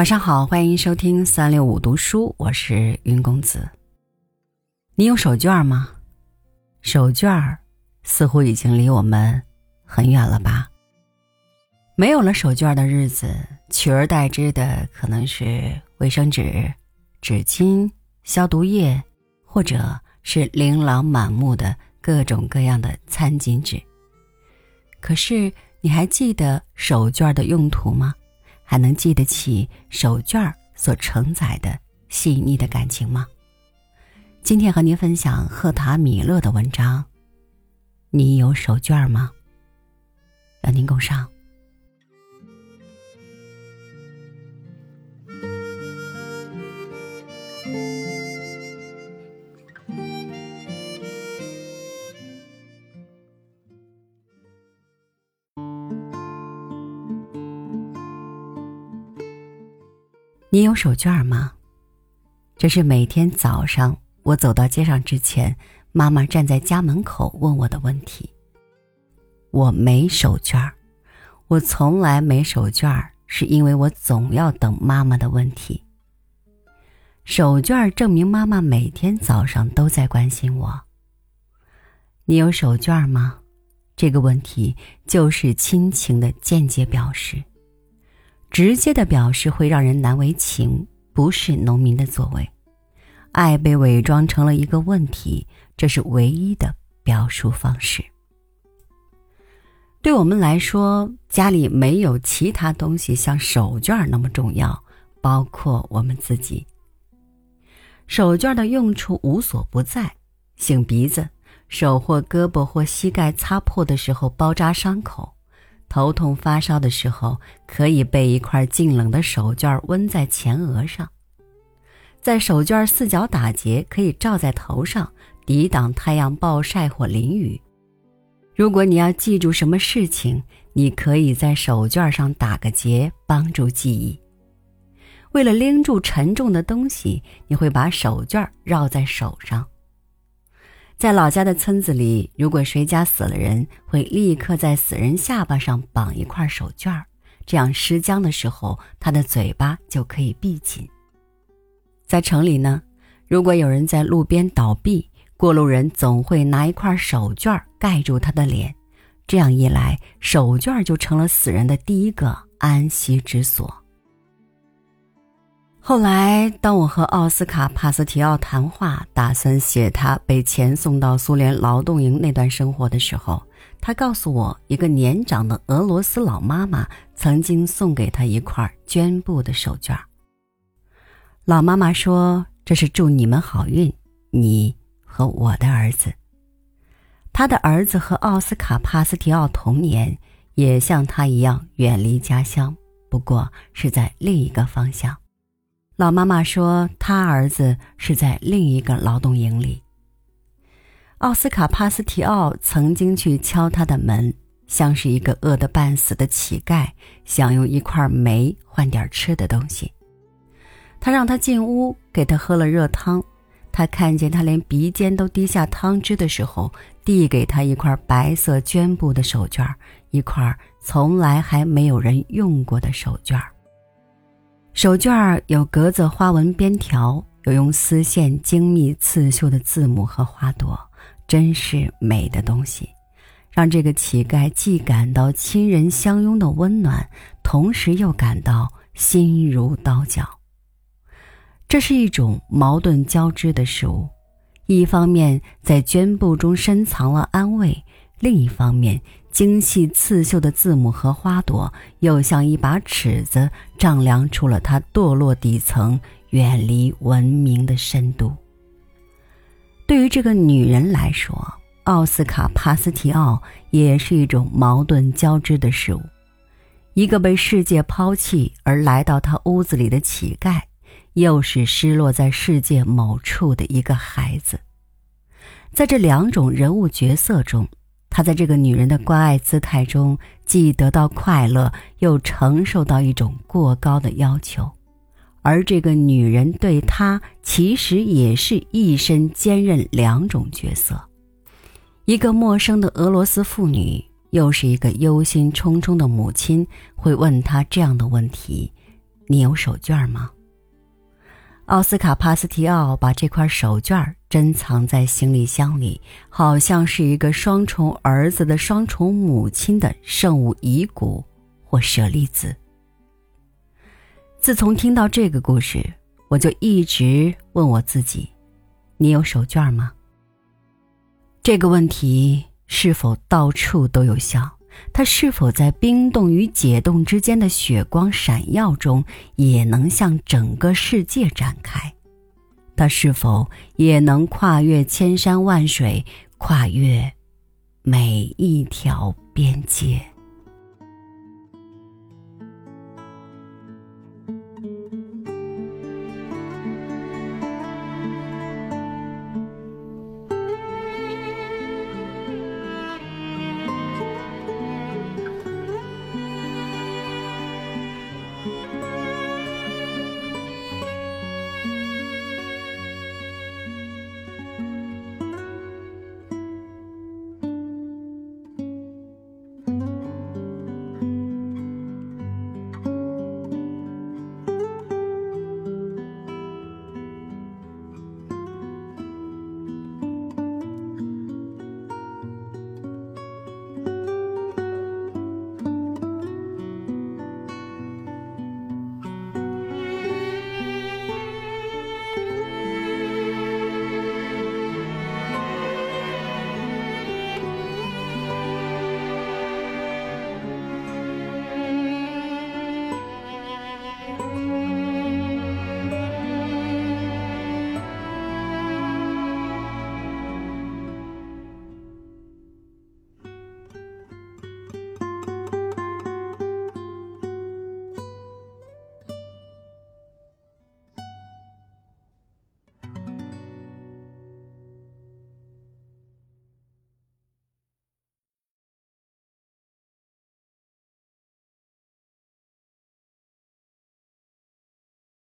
晚上好，欢迎收听三六五读书，我是云公子。你有手绢吗？手绢似乎已经离我们很远了吧？没有了手绢的日子，取而代之的可能是卫生纸、纸巾、消毒液，或者是琳琅满目的各种各样的餐巾纸。可是，你还记得手绢的用途吗？还能记得起手绢所承载的细腻的感情吗？今天和您分享赫塔米勒的文章。你有手绢吗？让您共赏。你有手绢吗？这是每天早上我走到街上之前，妈妈站在家门口问我的问题。我没手绢我从来没手绢是因为我总要等妈妈的问题。手绢证明妈妈每天早上都在关心我。你有手绢吗？这个问题就是亲情的间接表示。直接的表示会让人难为情，不是农民的作为。爱被伪装成了一个问题，这是唯一的表述方式。对我们来说，家里没有其他东西像手绢那么重要，包括我们自己。手绢的用处无所不在：擤鼻子、手或胳膊或膝盖擦破的时候包扎伤口。头痛发烧的时候，可以备一块净冷的手绢儿温在前额上，在手绢儿四角打结，可以罩在头上，抵挡太阳暴晒或淋雨。如果你要记住什么事情，你可以在手绢儿上打个结，帮助记忆。为了拎住沉重的东西，你会把手绢儿绕在手上。在老家的村子里，如果谁家死了人，会立刻在死人下巴上绑一块手绢儿，这样尸僵的时候，他的嘴巴就可以闭紧。在城里呢，如果有人在路边倒闭，过路人总会拿一块手绢儿盖住他的脸，这样一来，手绢儿就成了死人的第一个安息之所。后来，当我和奥斯卡·帕斯提奥谈话，打算写他被遣送到苏联劳动营那段生活的时候，他告诉我，一个年长的俄罗斯老妈妈曾经送给他一块绢布的手绢。老妈妈说：“这是祝你们好运，你和我的儿子。”他的儿子和奥斯卡·帕斯提奥同年，也像他一样远离家乡，不过是在另一个方向。老妈妈说，他儿子是在另一个劳动营里。奥斯卡·帕斯提奥曾经去敲他的门，像是一个饿得半死的乞丐，想用一块煤换点吃的东西。他让他进屋，给他喝了热汤。他看见他连鼻尖都滴下汤汁的时候，递给他一块白色绢布的手绢，一块从来还没有人用过的手绢。手绢儿有格子花纹边条，有用丝线精密刺绣的字母和花朵，真是美的东西，让这个乞丐既感到亲人相拥的温暖，同时又感到心如刀绞。这是一种矛盾交织的事物，一方面在绢布中深藏了安慰，另一方面。精细刺绣的字母和花朵，又像一把尺子，丈量出了它堕落底层、远离文明的深度。对于这个女人来说，奥斯卡·帕斯提奥也是一种矛盾交织的事物：一个被世界抛弃而来到她屋子里的乞丐，又是失落在世界某处的一个孩子。在这两种人物角色中。他在这个女人的关爱姿态中，既得到快乐，又承受到一种过高的要求，而这个女人对他其实也是一身兼任两种角色：一个陌生的俄罗斯妇女，又是一个忧心忡忡的母亲。会问他这样的问题：你有手绢吗？奥斯卡·帕斯提奥把这块手绢珍藏在行李箱里，好像是一个双重儿子的双重母亲的圣物遗骨或舍利子。自从听到这个故事，我就一直问我自己：你有手绢吗？这个问题是否到处都有效？它是否在冰冻与解冻之间的雪光闪耀中，也能向整个世界展开？它是否也能跨越千山万水，跨越每一条边界？